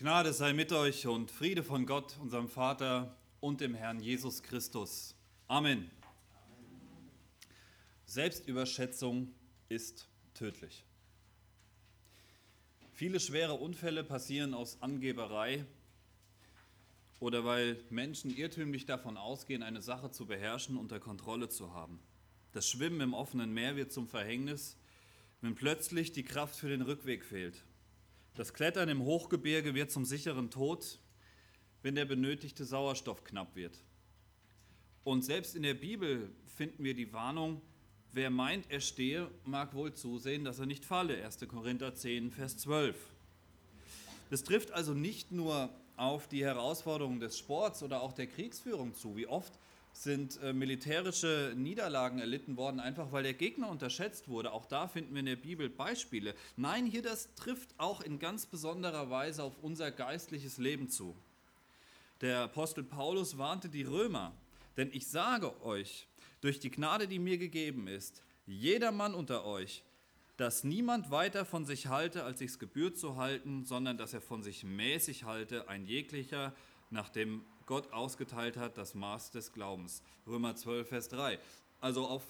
Gnade sei mit euch und Friede von Gott, unserem Vater und dem Herrn Jesus Christus. Amen. Selbstüberschätzung ist tödlich. Viele schwere Unfälle passieren aus Angeberei oder weil Menschen irrtümlich davon ausgehen, eine Sache zu beherrschen, unter Kontrolle zu haben. Das Schwimmen im offenen Meer wird zum Verhängnis, wenn plötzlich die Kraft für den Rückweg fehlt das Klettern im Hochgebirge wird zum sicheren Tod, wenn der benötigte Sauerstoff knapp wird. Und selbst in der Bibel finden wir die Warnung, wer meint, er stehe, mag wohl zusehen, dass er nicht falle. 1. Korinther 10, Vers 12. Das trifft also nicht nur auf die Herausforderungen des Sports oder auch der Kriegsführung zu. Wie oft sind äh, militärische Niederlagen erlitten worden, einfach weil der Gegner unterschätzt wurde. Auch da finden wir in der Bibel Beispiele. Nein, hier das trifft auch in ganz besonderer Weise auf unser geistliches Leben zu. Der Apostel Paulus warnte die Römer, denn ich sage euch, durch die Gnade, die mir gegeben ist, jeder Mann unter euch, dass niemand weiter von sich halte, als sich's gebührt zu halten, sondern dass er von sich mäßig halte, ein jeglicher nach dem Gott ausgeteilt hat, das Maß des Glaubens. Römer 12, Vers 3. Also auf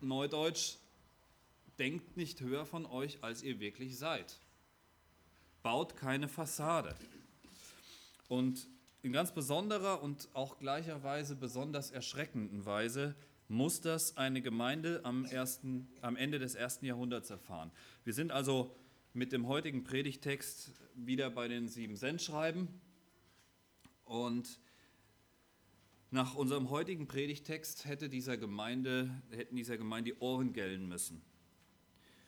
Neudeutsch, denkt nicht höher von euch, als ihr wirklich seid. Baut keine Fassade. Und in ganz besonderer und auch gleicherweise besonders erschreckenden Weise muss das eine Gemeinde am, ersten, am Ende des ersten Jahrhunderts erfahren. Wir sind also mit dem heutigen Predigtext wieder bei den sieben Sendschreiben und nach unserem heutigen Predigtext hätte dieser Gemeinde, hätten dieser Gemeinde die Ohren gellen müssen.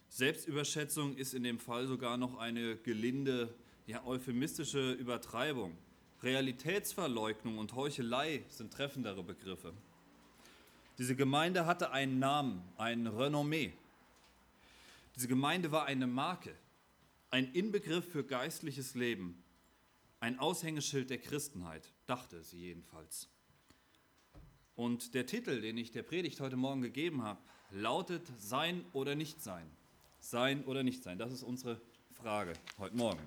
Selbstüberschätzung ist in dem Fall sogar noch eine gelinde, ja, euphemistische Übertreibung. Realitätsverleugnung und Heuchelei sind treffendere Begriffe. Diese Gemeinde hatte einen Namen, ein Renommee. Diese Gemeinde war eine Marke, ein Inbegriff für geistliches Leben, ein Aushängeschild der Christenheit, dachte sie jedenfalls. Und der Titel, den ich der Predigt heute Morgen gegeben habe, lautet Sein oder nicht sein. Oder nicht sein, das ist unsere Frage heute Morgen.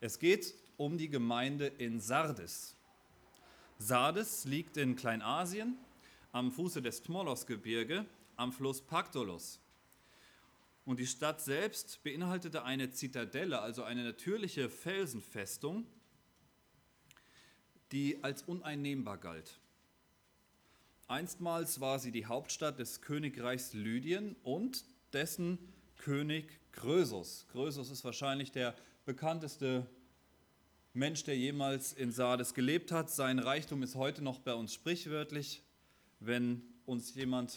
Es geht um die Gemeinde in Sardes. Sardes liegt in Kleinasien am Fuße des Tmolos-Gebirge am Fluss Paktolos. Und die Stadt selbst beinhaltete eine Zitadelle, also eine natürliche Felsenfestung, die als uneinnehmbar galt. Einstmals war sie die Hauptstadt des Königreichs Lydien und dessen König Krösus. Krösus ist wahrscheinlich der bekannteste Mensch, der jemals in Sardes gelebt hat. Sein Reichtum ist heute noch bei uns sprichwörtlich. Wenn uns jemand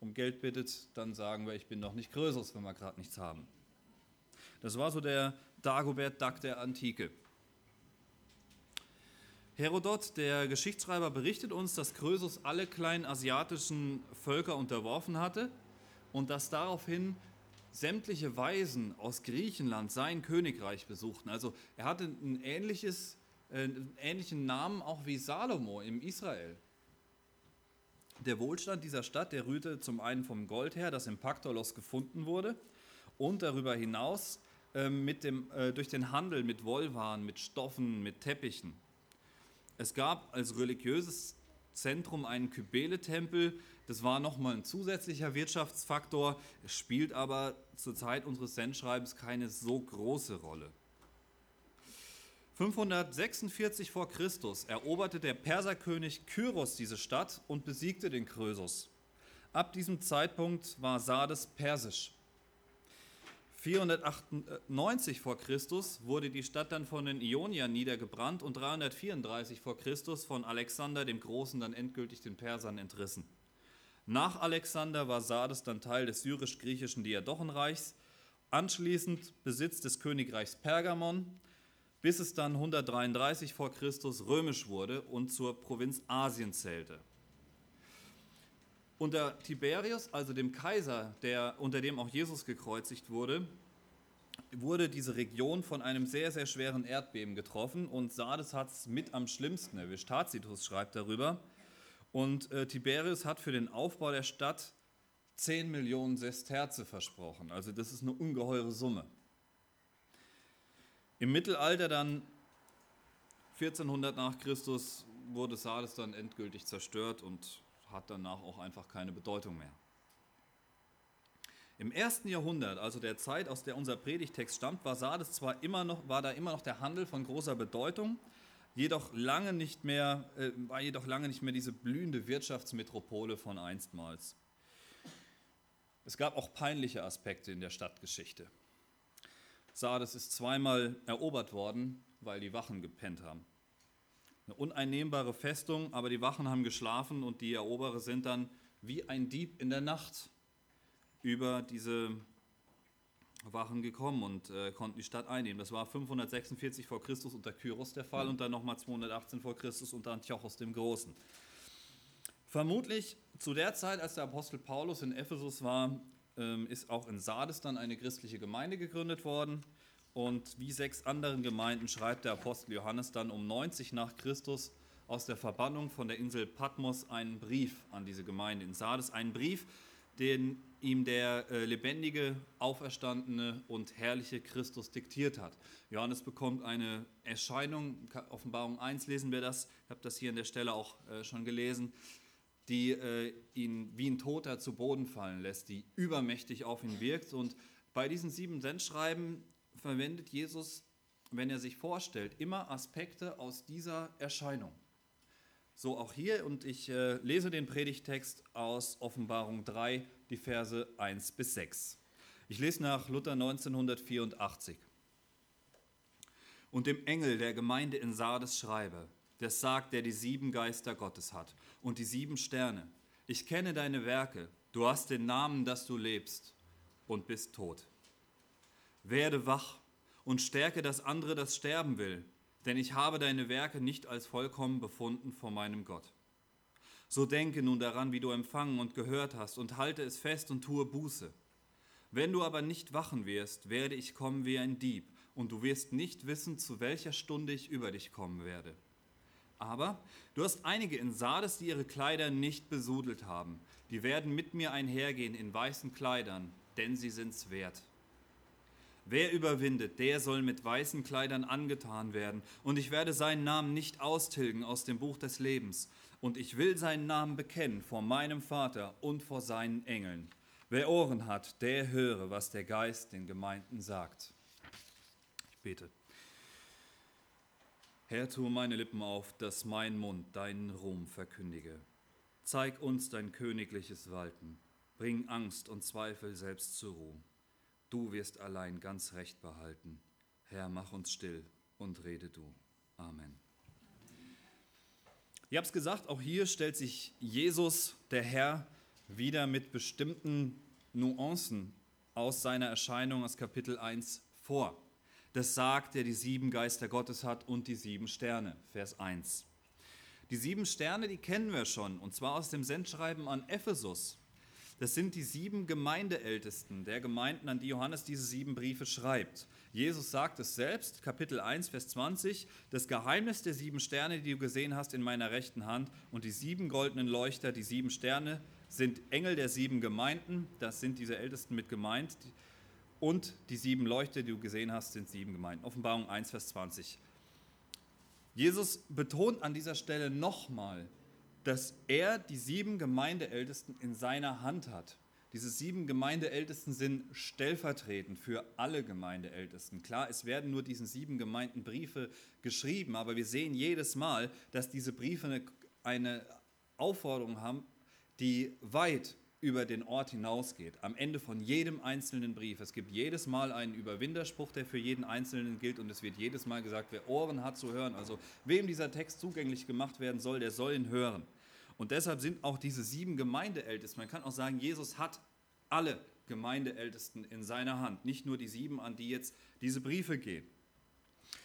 um Geld bittet, dann sagen wir, ich bin doch nicht Krösus, wenn wir gerade nichts haben. Das war so der Dagobert Duck der Antike. Herodot, der Geschichtsschreiber, berichtet uns, dass Krösus alle kleinen asiatischen Völker unterworfen hatte und dass daraufhin sämtliche Weisen aus Griechenland sein Königreich besuchten. Also er hatte ein ähnliches, äh, einen ähnlichen Namen auch wie Salomo im Israel. Der Wohlstand dieser Stadt, der rührte zum einen vom Gold her, das im Paktolos gefunden wurde, und darüber hinaus äh, mit dem, äh, durch den Handel mit Wollwaren, mit Stoffen, mit Teppichen. Es gab als religiöses Zentrum einen Kybele-Tempel. Das war nochmal ein zusätzlicher Wirtschaftsfaktor. Spielt aber zur Zeit unseres Sendschreibens keine so große Rolle. 546 vor Christus eroberte der Perserkönig Kyros diese Stadt und besiegte den Krösus. Ab diesem Zeitpunkt war Sardes persisch. 498 vor Christus wurde die Stadt dann von den Ioniern niedergebrannt und 334 vor Christus von Alexander dem Großen dann endgültig den Persern entrissen. Nach Alexander war Sardes dann Teil des syrisch-griechischen Diadochenreichs, anschließend Besitz des Königreichs Pergamon, bis es dann 133 vor Christus römisch wurde und zur Provinz Asien zählte. Unter Tiberius, also dem Kaiser, der, unter dem auch Jesus gekreuzigt wurde, wurde diese Region von einem sehr, sehr schweren Erdbeben getroffen und Sardes hat es mit am schlimmsten erwischt. Tacitus schreibt darüber. Und äh, Tiberius hat für den Aufbau der Stadt 10 Millionen Sesterze versprochen. Also das ist eine ungeheure Summe. Im Mittelalter dann 1400 nach Christus wurde Sardes dann endgültig zerstört und hat danach auch einfach keine Bedeutung mehr. Im ersten Jahrhundert, also der Zeit, aus der unser Predigtext stammt, war Sardes zwar immer noch, war da immer noch der Handel von großer Bedeutung, jedoch lange nicht mehr, äh, war jedoch lange nicht mehr diese blühende Wirtschaftsmetropole von einstmals. Es gab auch peinliche Aspekte in der Stadtgeschichte. Sardes ist zweimal erobert worden, weil die Wachen gepennt haben. Eine uneinnehmbare Festung, aber die Wachen haben geschlafen und die Eroberer sind dann wie ein Dieb in der Nacht über diese Wachen gekommen und äh, konnten die Stadt einnehmen. Das war 546 vor Christus unter Kyros der Fall und dann nochmal 218 vor Christus unter Antiochos dem Großen. Vermutlich zu der Zeit, als der Apostel Paulus in Ephesus war, ähm, ist auch in Sardes dann eine christliche Gemeinde gegründet worden. Und wie sechs anderen Gemeinden schreibt der Apostel Johannes dann um 90 nach Christus aus der Verbannung von der Insel Patmos einen Brief an diese Gemeinde in Sardes. Einen Brief, den ihm der äh, lebendige, auferstandene und herrliche Christus diktiert hat. Johannes bekommt eine Erscheinung, Offenbarung 1 lesen wir das, ich habe das hier an der Stelle auch äh, schon gelesen, die äh, ihn wie ein Toter zu Boden fallen lässt, die übermächtig auf ihn wirkt. Und bei diesen sieben Sendschreiben verwendet Jesus, wenn er sich vorstellt, immer Aspekte aus dieser Erscheinung. So auch hier und ich äh, lese den Predigtext aus Offenbarung 3, die Verse 1 bis 6. Ich lese nach Luther 1984. Und dem Engel der Gemeinde in Sardes schreibe, das sagt, der die sieben Geister Gottes hat und die sieben Sterne. Ich kenne deine Werke, du hast den Namen, dass du lebst und bist tot. Werde wach und stärke das andere, das sterben will denn ich habe deine Werke nicht als vollkommen befunden vor meinem Gott. So denke nun daran, wie du empfangen und gehört hast, und halte es fest und tue Buße. Wenn du aber nicht wachen wirst, werde ich kommen wie ein Dieb, und du wirst nicht wissen, zu welcher Stunde ich über dich kommen werde. Aber du hast einige in Sardes, die ihre Kleider nicht besudelt haben. Die werden mit mir einhergehen in weißen Kleidern, denn sie sind's wert. Wer überwindet, der soll mit weißen Kleidern angetan werden, und ich werde seinen Namen nicht austilgen aus dem Buch des Lebens, und ich will seinen Namen bekennen vor meinem Vater und vor seinen Engeln. Wer Ohren hat, der höre, was der Geist den Gemeinden sagt. Ich bete. Herr, tue meine Lippen auf, dass mein Mund deinen Ruhm verkündige. Zeig uns dein königliches Walten. Bring Angst und Zweifel selbst zur Ruhe. Du wirst allein ganz recht behalten. Herr, mach uns still und rede du. Amen. Ihr habt es gesagt, auch hier stellt sich Jesus, der Herr, wieder mit bestimmten Nuancen aus seiner Erscheinung aus Kapitel 1 vor. Das sagt, der die sieben Geister Gottes hat und die sieben Sterne, Vers 1. Die sieben Sterne, die kennen wir schon, und zwar aus dem Sendschreiben an Ephesus. Das sind die sieben Gemeindeältesten der Gemeinden, an die Johannes diese sieben Briefe schreibt. Jesus sagt es selbst, Kapitel 1, Vers 20, das Geheimnis der sieben Sterne, die du gesehen hast in meiner rechten Hand und die sieben goldenen Leuchter, die sieben Sterne, sind Engel der sieben Gemeinden, das sind diese Ältesten mit gemeint, und die sieben Leuchter, die du gesehen hast, sind sieben Gemeinden. Offenbarung 1, Vers 20. Jesus betont an dieser Stelle nochmal, dass er die sieben Gemeindeältesten in seiner Hand hat. Diese sieben Gemeindeältesten sind stellvertretend für alle Gemeindeältesten. Klar, es werden nur diesen sieben Gemeinden Briefe geschrieben, aber wir sehen jedes Mal, dass diese Briefe eine, eine Aufforderung haben, die weit über den Ort hinausgeht. Am Ende von jedem einzelnen Brief. Es gibt jedes Mal einen Überwinderspruch, der für jeden Einzelnen gilt und es wird jedes Mal gesagt, wer Ohren hat zu hören, also wem dieser Text zugänglich gemacht werden soll, der soll ihn hören. Und deshalb sind auch diese sieben Gemeindeältesten, man kann auch sagen, Jesus hat alle Gemeindeältesten in seiner Hand, nicht nur die sieben, an die jetzt diese Briefe gehen.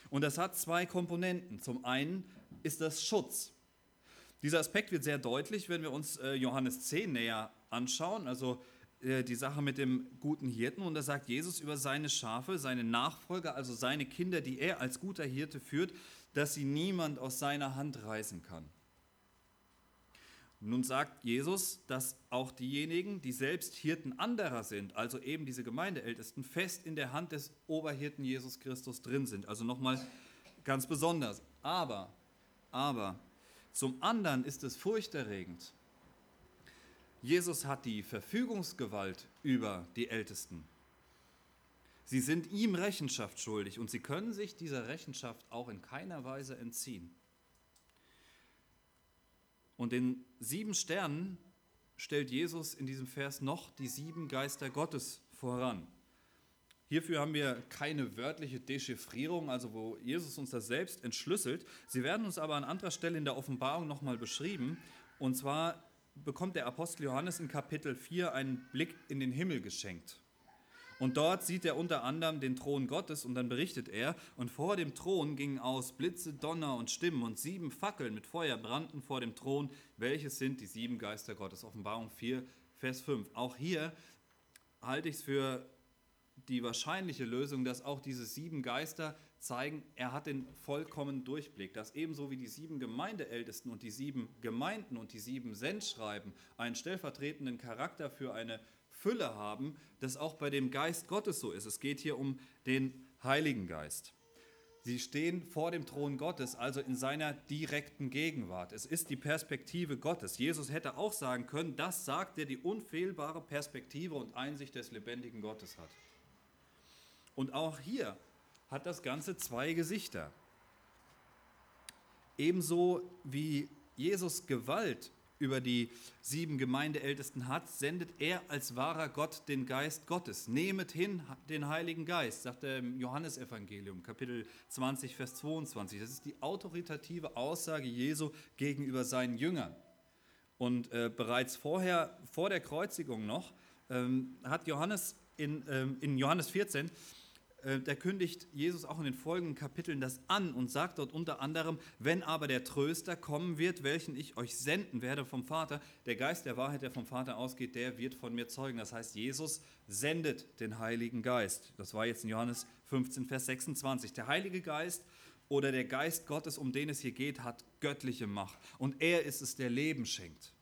Und das hat zwei Komponenten. Zum einen ist das Schutz. Dieser Aspekt wird sehr deutlich, wenn wir uns äh, Johannes 10 näher anschauen, also äh, die Sache mit dem guten Hirten. Und da sagt Jesus über seine Schafe, seine Nachfolger, also seine Kinder, die er als guter Hirte führt, dass sie niemand aus seiner Hand reißen kann. Nun sagt Jesus, dass auch diejenigen, die selbst Hirten anderer sind, also eben diese Gemeindeältesten, fest in der Hand des Oberhirten Jesus Christus drin sind. Also nochmal ganz besonders. Aber, aber, zum anderen ist es furchterregend. Jesus hat die Verfügungsgewalt über die Ältesten. Sie sind ihm Rechenschaft schuldig und sie können sich dieser Rechenschaft auch in keiner Weise entziehen. Und den sieben Sternen stellt Jesus in diesem Vers noch die sieben Geister Gottes voran. Hierfür haben wir keine wörtliche Dechiffrierung, also wo Jesus uns das selbst entschlüsselt. Sie werden uns aber an anderer Stelle in der Offenbarung nochmal beschrieben. Und zwar bekommt der Apostel Johannes in Kapitel 4 einen Blick in den Himmel geschenkt. Und dort sieht er unter anderem den Thron Gottes und dann berichtet er, und vor dem Thron gingen aus Blitze, Donner und Stimmen und sieben Fackeln mit Feuer brannten vor dem Thron, welches sind die sieben Geister Gottes. Offenbarung 4, Vers 5. Auch hier halte ich es für die wahrscheinliche Lösung, dass auch diese sieben Geister zeigen, er hat den vollkommenen Durchblick, dass ebenso wie die sieben Gemeindeältesten und die sieben Gemeinden und die sieben Sendschreiben einen stellvertretenden Charakter für eine Fülle haben, das auch bei dem Geist Gottes so ist. Es geht hier um den Heiligen Geist. Sie stehen vor dem Thron Gottes, also in seiner direkten Gegenwart. Es ist die Perspektive Gottes. Jesus hätte auch sagen können, das sagt, der die unfehlbare Perspektive und Einsicht des lebendigen Gottes hat. Und auch hier hat das Ganze zwei Gesichter. Ebenso wie Jesus Gewalt über die sieben Gemeindeältesten hat, sendet er als wahrer Gott den Geist Gottes. Nehmet hin den Heiligen Geist, sagt er im Johannesevangelium, Kapitel 20, Vers 22. Das ist die autoritative Aussage Jesu gegenüber seinen Jüngern. Und äh, bereits vorher, vor der Kreuzigung noch, ähm, hat Johannes in, ähm, in Johannes 14 äh, da kündigt Jesus auch in den folgenden Kapiteln das an und sagt dort unter anderem, wenn aber der Tröster kommen wird, welchen ich euch senden werde vom Vater, der Geist der Wahrheit, der vom Vater ausgeht, der wird von mir zeugen. Das heißt, Jesus sendet den Heiligen Geist. Das war jetzt in Johannes 15, Vers 26. Der Heilige Geist oder der Geist Gottes, um den es hier geht, hat göttliche Macht. Und er ist es, der Leben schenkt.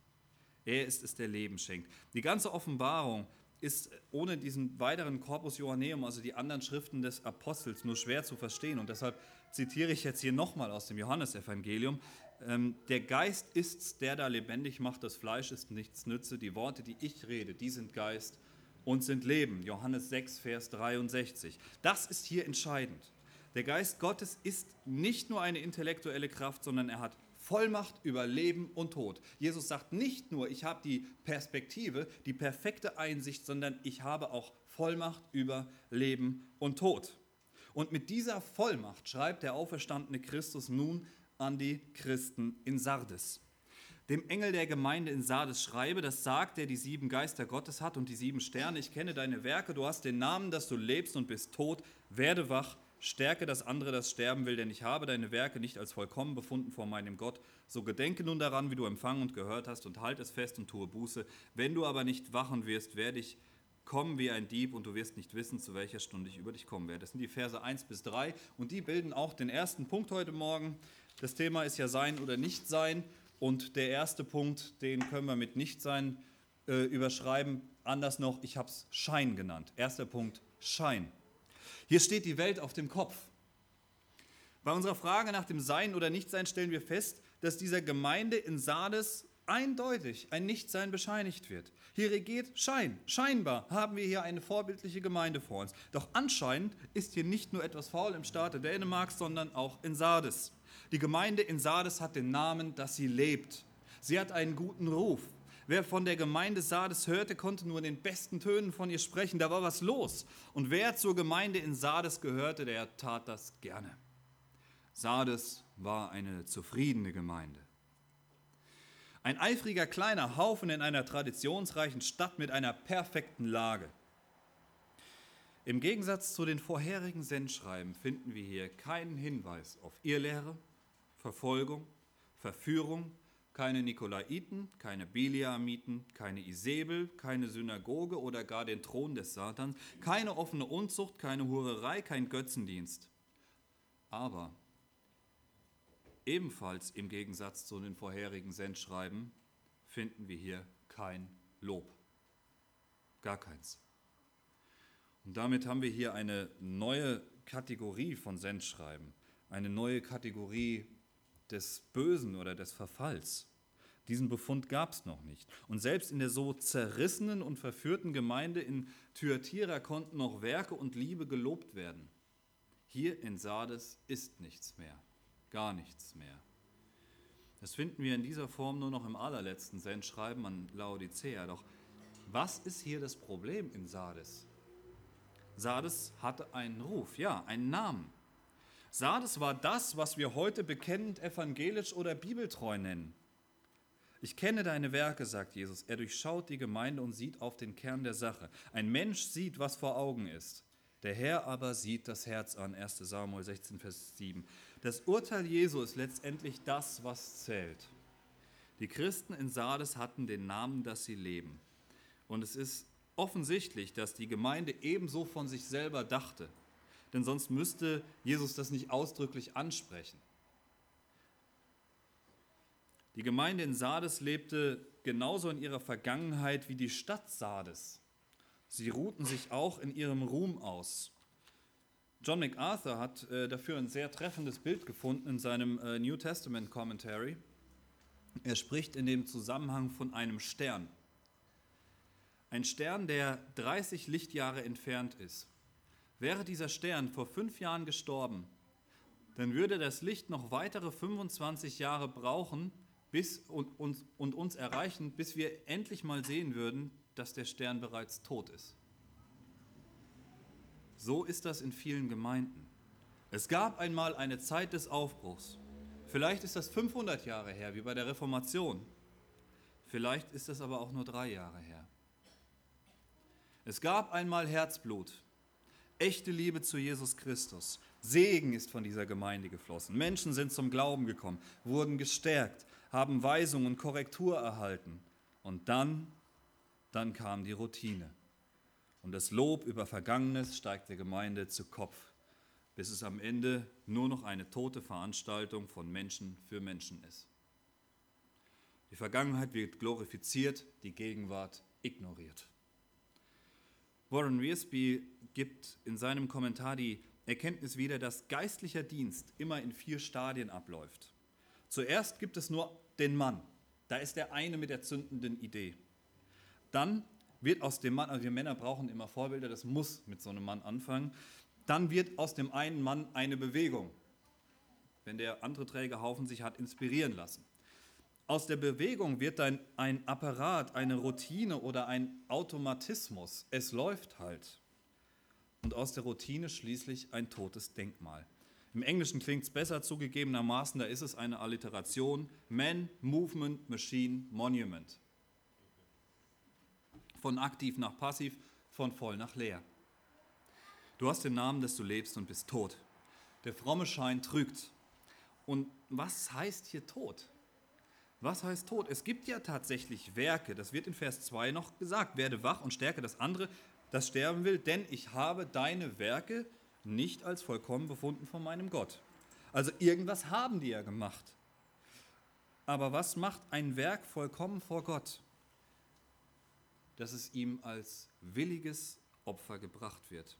Er ist es, der Leben schenkt. Die ganze Offenbarung ist ohne diesen weiteren Corpus Johanneum, also die anderen Schriften des Apostels, nur schwer zu verstehen. Und deshalb zitiere ich jetzt hier nochmal aus dem Johannesevangelium. Ähm, der Geist ist's, der da lebendig macht, das Fleisch ist nichts nütze. Die Worte, die ich rede, die sind Geist und sind Leben. Johannes 6, Vers 63. Das ist hier entscheidend. Der Geist Gottes ist nicht nur eine intellektuelle Kraft, sondern er hat Vollmacht über Leben und Tod. Jesus sagt nicht nur, ich habe die Perspektive, die perfekte Einsicht, sondern ich habe auch Vollmacht über Leben und Tod. Und mit dieser Vollmacht schreibt der auferstandene Christus nun an die Christen in Sardes. Dem Engel der Gemeinde in Sardes schreibe, das sagt, der die sieben Geister Gottes hat und die sieben Sterne. Ich kenne deine Werke, du hast den Namen, dass du lebst und bist tot. Werde wach Stärke das andere, das sterben will, denn ich habe deine Werke nicht als vollkommen befunden vor meinem Gott. So gedenke nun daran, wie du empfangen und gehört hast, und halt es fest und tue Buße. Wenn du aber nicht wachen wirst, werde ich kommen wie ein Dieb, und du wirst nicht wissen, zu welcher Stunde ich über dich kommen werde. Das sind die Verse 1 bis 3, und die bilden auch den ersten Punkt heute Morgen. Das Thema ist ja Sein oder Nicht-Sein, und der erste Punkt, den können wir mit Nicht-Sein äh, überschreiben. Anders noch, ich habe es Schein genannt. Erster Punkt, Schein. Hier steht die Welt auf dem Kopf. Bei unserer Frage nach dem Sein oder Nichtsein stellen wir fest, dass dieser Gemeinde in Sardes eindeutig ein Nichtsein bescheinigt wird. Hier regiert Schein. Scheinbar haben wir hier eine vorbildliche Gemeinde vor uns. Doch anscheinend ist hier nicht nur etwas faul im Staate Dänemarks, sondern auch in Sardes. Die Gemeinde in Sardes hat den Namen, dass sie lebt. Sie hat einen guten Ruf. Wer von der Gemeinde Sardes hörte, konnte nur in den besten Tönen von ihr sprechen. Da war was los. Und wer zur Gemeinde in Sardes gehörte, der tat das gerne. Sardes war eine zufriedene Gemeinde. Ein eifriger kleiner Haufen in einer traditionsreichen Stadt mit einer perfekten Lage. Im Gegensatz zu den vorherigen Sendschreiben finden wir hier keinen Hinweis auf Irrlehre, Verfolgung, Verführung keine Nikolaiten, keine Biliamiten, keine Isabel, keine Synagoge oder gar den Thron des Satans, keine offene Unzucht, keine Hurerei, kein Götzendienst. Aber ebenfalls im Gegensatz zu den vorherigen Sendschreiben finden wir hier kein Lob. Gar keins. Und damit haben wir hier eine neue Kategorie von Sendschreiben. eine neue Kategorie des Bösen oder des Verfalls. Diesen Befund gab es noch nicht. Und selbst in der so zerrissenen und verführten Gemeinde in Thyatira konnten noch Werke und Liebe gelobt werden. Hier in Sardes ist nichts mehr, gar nichts mehr. Das finden wir in dieser Form nur noch im allerletzten Sendschreiben an Laodicea. Doch was ist hier das Problem in Sardes? Sardes hatte einen Ruf, ja, einen Namen. Sardes war das, was wir heute bekennend evangelisch oder bibeltreu nennen. Ich kenne deine Werke, sagt Jesus. Er durchschaut die Gemeinde und sieht auf den Kern der Sache. Ein Mensch sieht, was vor Augen ist. Der Herr aber sieht das Herz an. 1 Samuel 16, Vers 7. Das Urteil Jesu ist letztendlich das, was zählt. Die Christen in Sardes hatten den Namen, dass sie leben. Und es ist offensichtlich, dass die Gemeinde ebenso von sich selber dachte. Denn sonst müsste Jesus das nicht ausdrücklich ansprechen. Die Gemeinde in Sardes lebte genauso in ihrer Vergangenheit wie die Stadt Sardes. Sie ruhten sich auch in ihrem Ruhm aus. John MacArthur hat äh, dafür ein sehr treffendes Bild gefunden in seinem äh, New Testament Commentary. Er spricht in dem Zusammenhang von einem Stern. Ein Stern, der 30 Lichtjahre entfernt ist. Wäre dieser Stern vor fünf Jahren gestorben, dann würde das Licht noch weitere 25 Jahre brauchen, bis und, und, und uns erreichen, bis wir endlich mal sehen würden, dass der Stern bereits tot ist. So ist das in vielen Gemeinden. Es gab einmal eine Zeit des Aufbruchs. Vielleicht ist das 500 Jahre her, wie bei der Reformation. Vielleicht ist es aber auch nur drei Jahre her. Es gab einmal Herzblut, echte Liebe zu Jesus Christus. Segen ist von dieser Gemeinde geflossen. Menschen sind zum Glauben gekommen, wurden gestärkt, haben Weisung und Korrektur erhalten. Und dann, dann kam die Routine. Und das Lob über Vergangenes steigt der Gemeinde zu Kopf, bis es am Ende nur noch eine tote Veranstaltung von Menschen für Menschen ist. Die Vergangenheit wird glorifiziert, die Gegenwart ignoriert. Warren Wiersbe gibt in seinem Kommentar die Erkenntnis wieder, dass geistlicher Dienst immer in vier Stadien abläuft. Zuerst gibt es nur den Mann. Da ist der eine mit der zündenden Idee. Dann wird aus dem Mann, also wir Männer brauchen immer Vorbilder, das muss mit so einem Mann anfangen. Dann wird aus dem einen Mann eine Bewegung, wenn der andere Trägerhaufen sich hat inspirieren lassen. Aus der Bewegung wird dann ein Apparat, eine Routine oder ein Automatismus. Es läuft halt. Und aus der Routine schließlich ein totes Denkmal. Im Englischen klingt es besser zugegebenermaßen, da ist es eine Alliteration. Man, Movement, Machine, Monument. Von aktiv nach passiv, von voll nach leer. Du hast den Namen, dass du lebst und bist tot. Der fromme Schein trügt. Und was heißt hier tot? Was heißt tot? Es gibt ja tatsächlich Werke, das wird in Vers 2 noch gesagt, werde wach und stärke das andere, das sterben will, denn ich habe deine Werke nicht als vollkommen befunden von meinem Gott. Also irgendwas haben die ja gemacht. Aber was macht ein Werk vollkommen vor Gott? Dass es ihm als williges Opfer gebracht wird.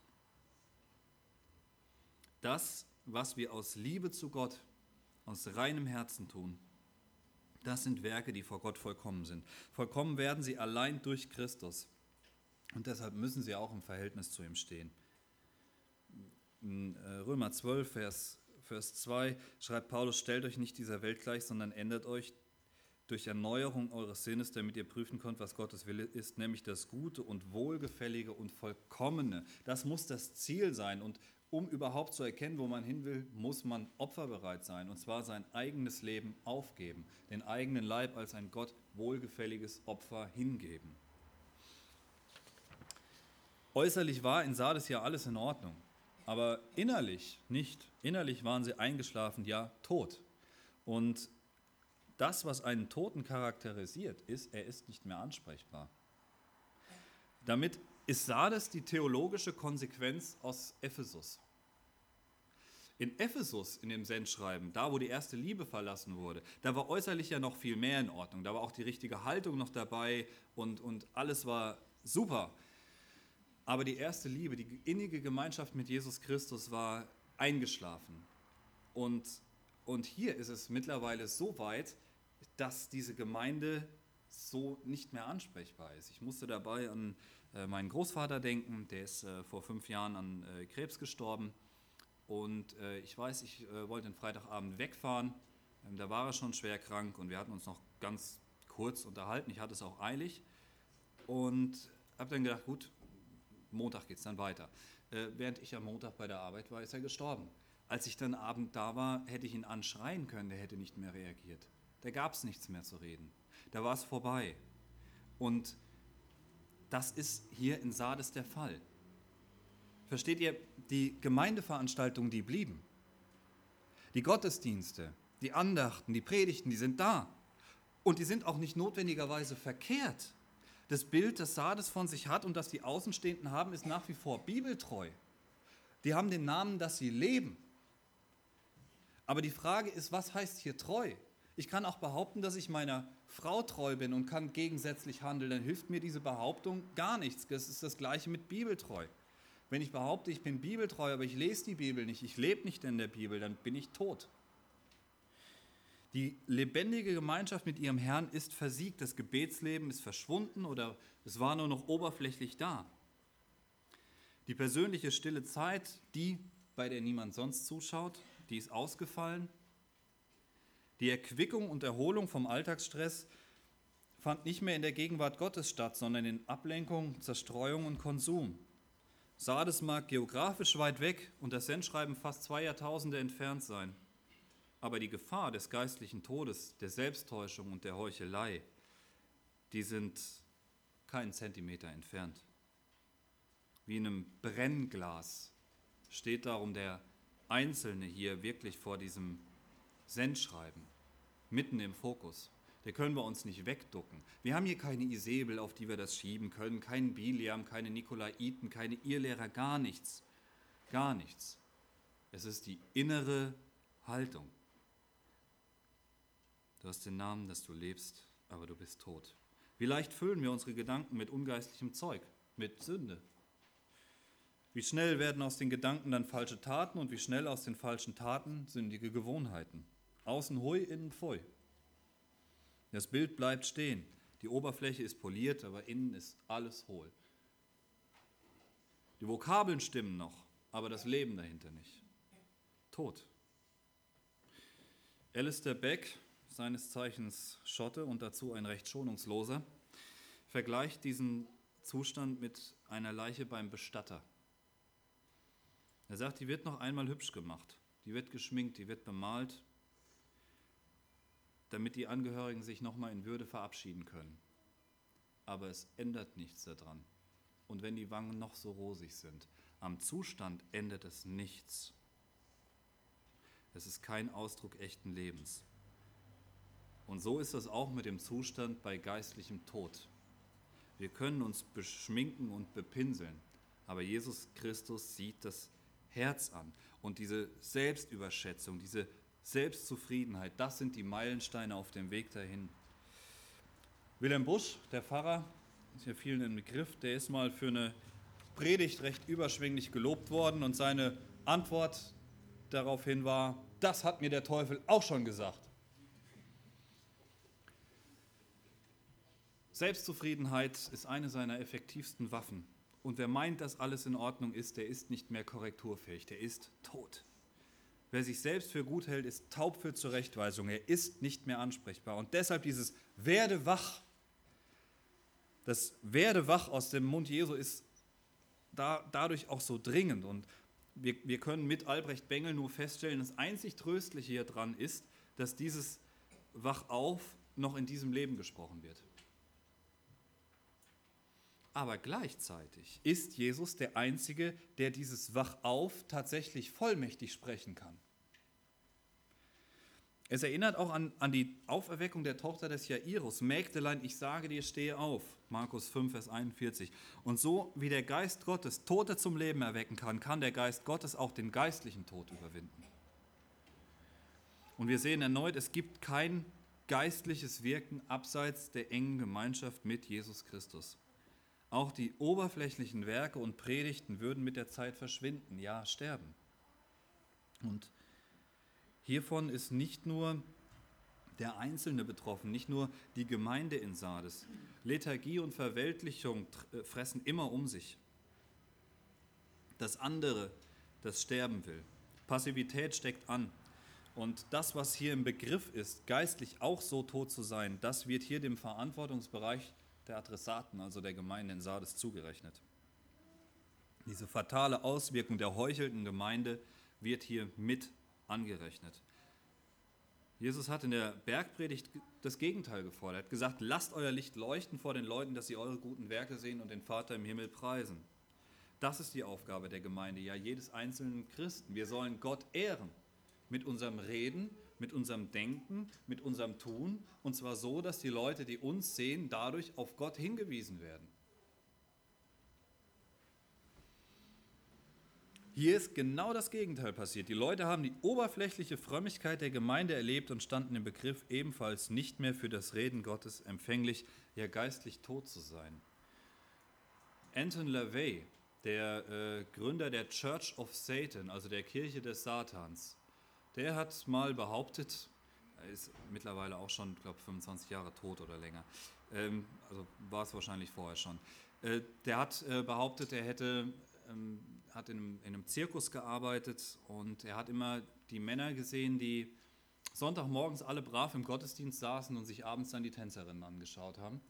Das, was wir aus Liebe zu Gott, aus reinem Herzen tun, das sind Werke, die vor Gott vollkommen sind. Vollkommen werden sie allein durch Christus. Und deshalb müssen sie auch im Verhältnis zu ihm stehen. In äh, Römer 12, Vers, Vers 2 schreibt Paulus, stellt euch nicht dieser Welt gleich, sondern ändert euch durch Erneuerung eures Sinnes, damit ihr prüfen könnt, was Gottes Wille ist, nämlich das Gute und Wohlgefällige und Vollkommene. Das muss das Ziel sein. Und um überhaupt zu erkennen, wo man hin will, muss man opferbereit sein. Und zwar sein eigenes Leben aufgeben, den eigenen Leib als ein Gott wohlgefälliges Opfer hingeben. Äußerlich war in Sardes ja alles in Ordnung aber innerlich nicht. Innerlich waren sie eingeschlafen, ja, tot. Und das, was einen Toten charakterisiert, ist, er ist nicht mehr ansprechbar. Damit ist Sardes die theologische Konsequenz aus Ephesus. In Ephesus, in dem Sendschreiben, da wo die erste Liebe verlassen wurde, da war äußerlich ja noch viel mehr in Ordnung. Da war auch die richtige Haltung noch dabei und, und alles war super. Aber die erste Liebe, die innige Gemeinschaft mit Jesus Christus war eingeschlafen. Und, und hier ist es mittlerweile so weit, dass diese Gemeinde so nicht mehr ansprechbar ist. Ich musste dabei an äh, meinen Großvater denken, der ist äh, vor fünf Jahren an äh, Krebs gestorben. Und äh, ich weiß, ich äh, wollte den Freitagabend wegfahren. Ähm, da war er schon schwer krank und wir hatten uns noch ganz kurz unterhalten. Ich hatte es auch eilig und habe dann gedacht, gut, Montag geht es dann weiter. Äh, während ich am Montag bei der Arbeit war, ist er gestorben. Als ich dann Abend da war, hätte ich ihn anschreien können, der hätte nicht mehr reagiert. Da gab es nichts mehr zu reden. Da war es vorbei. Und das ist hier in Sardes der Fall. Versteht ihr, die Gemeindeveranstaltungen, die blieben, die Gottesdienste, die Andachten, die Predigten, die sind da. Und die sind auch nicht notwendigerweise verkehrt. Das Bild, das Sardes von sich hat und das die Außenstehenden haben, ist nach wie vor bibeltreu. Die haben den Namen, dass sie leben. Aber die Frage ist, was heißt hier treu? Ich kann auch behaupten, dass ich meiner Frau treu bin und kann gegensätzlich handeln. Dann hilft mir diese Behauptung gar nichts. Das ist das gleiche mit bibeltreu. Wenn ich behaupte, ich bin bibeltreu, aber ich lese die Bibel nicht, ich lebe nicht in der Bibel, dann bin ich tot. Die lebendige Gemeinschaft mit ihrem Herrn ist versiegt, das Gebetsleben ist verschwunden oder es war nur noch oberflächlich da. Die persönliche stille Zeit, die, bei der niemand sonst zuschaut, die ist ausgefallen. Die Erquickung und Erholung vom Alltagsstress fand nicht mehr in der Gegenwart Gottes statt, sondern in Ablenkung, Zerstreuung und Konsum. Sardes mag geografisch weit weg und das Sendschreiben fast zwei Jahrtausende entfernt sein. Aber die Gefahr des geistlichen Todes, der Selbsttäuschung und der Heuchelei, die sind keinen Zentimeter entfernt. Wie in einem Brennglas steht darum der Einzelne hier wirklich vor diesem Sendschreiben, mitten im Fokus. Da können wir uns nicht wegducken. Wir haben hier keine Isabel, auf die wir das schieben können, keinen Biliam, keine Nikolaiten, keine Irrlehrer, gar nichts. Gar nichts. Es ist die innere Haltung. Du hast den Namen, dass du lebst, aber du bist tot. Wie leicht füllen wir unsere Gedanken mit ungeistlichem Zeug, mit Sünde. Wie schnell werden aus den Gedanken dann falsche Taten und wie schnell aus den falschen Taten sündige Gewohnheiten. Außen hui, innen pfui. Das Bild bleibt stehen. Die Oberfläche ist poliert, aber innen ist alles hohl. Die Vokabeln stimmen noch, aber das Leben dahinter nicht. Tod. Alistair Beck, seines Zeichens Schotte und dazu ein recht schonungsloser, vergleicht diesen Zustand mit einer Leiche beim Bestatter. Er sagt, die wird noch einmal hübsch gemacht, die wird geschminkt, die wird bemalt, damit die Angehörigen sich nochmal in Würde verabschieden können. Aber es ändert nichts daran. Und wenn die Wangen noch so rosig sind, am Zustand ändert es nichts. Es ist kein Ausdruck echten Lebens. Und so ist es auch mit dem Zustand bei geistlichem Tod. Wir können uns beschminken und bepinseln, aber Jesus Christus sieht das Herz an. Und diese Selbstüberschätzung, diese Selbstzufriedenheit, das sind die Meilensteine auf dem Weg dahin. Wilhelm Busch, der Pfarrer, ist ja vielen im Begriff, der ist mal für eine Predigt recht überschwänglich gelobt worden und seine Antwort daraufhin war, das hat mir der Teufel auch schon gesagt. Selbstzufriedenheit ist eine seiner effektivsten Waffen. Und wer meint, dass alles in Ordnung ist, der ist nicht mehr korrekturfähig, der ist tot. Wer sich selbst für gut hält, ist taub für Zurechtweisung. Er ist nicht mehr ansprechbar. Und deshalb dieses Werde wach. Das Werde wach aus dem Mund Jesu ist da, dadurch auch so dringend. Und wir, wir können mit Albrecht Bengel nur feststellen, das einzig Tröstliche hier dran ist, dass dieses Wach auf noch in diesem Leben gesprochen wird. Aber gleichzeitig ist Jesus der Einzige, der dieses Wach auf tatsächlich vollmächtig sprechen kann. Es erinnert auch an, an die Auferweckung der Tochter des Jairus. Mägdelein, ich sage dir, stehe auf. Markus 5, Vers 41. Und so wie der Geist Gottes Tote zum Leben erwecken kann, kann der Geist Gottes auch den geistlichen Tod überwinden. Und wir sehen erneut, es gibt kein geistliches Wirken abseits der engen Gemeinschaft mit Jesus Christus. Auch die oberflächlichen Werke und Predigten würden mit der Zeit verschwinden, ja sterben. Und Hiervon ist nicht nur der Einzelne betroffen, nicht nur die Gemeinde in Sardes. Lethargie und Verweltlichung äh, fressen immer um sich. Das andere, das sterben will. Passivität steckt an. Und das, was hier im Begriff ist, geistlich auch so tot zu sein, das wird hier dem Verantwortungsbereich der Adressaten, also der Gemeinde in Sardes, zugerechnet. Diese fatale Auswirkung der heuchelnden Gemeinde wird hier mit angerechnet. Jesus hat in der Bergpredigt das Gegenteil gefordert. Er hat gesagt, lasst euer Licht leuchten vor den Leuten, dass sie eure guten Werke sehen und den Vater im Himmel preisen. Das ist die Aufgabe der Gemeinde, ja jedes einzelnen Christen. Wir sollen Gott ehren mit unserem Reden, mit unserem Denken, mit unserem Tun, und zwar so, dass die Leute, die uns sehen, dadurch auf Gott hingewiesen werden. Hier ist genau das Gegenteil passiert. Die Leute haben die oberflächliche Frömmigkeit der Gemeinde erlebt und standen im Begriff, ebenfalls nicht mehr für das Reden Gottes empfänglich, ja geistlich tot zu sein. Anton LaVey, der äh, Gründer der Church of Satan, also der Kirche des Satans, der hat mal behauptet, er ist mittlerweile auch schon, glaube 25 Jahre tot oder länger, ähm, also war es wahrscheinlich vorher schon, äh, der hat äh, behauptet, er hätte ähm, hat in einem, in einem Zirkus gearbeitet und er hat immer die Männer gesehen, die Sonntagmorgens alle brav im Gottesdienst saßen und sich abends dann die Tänzerinnen angeschaut haben.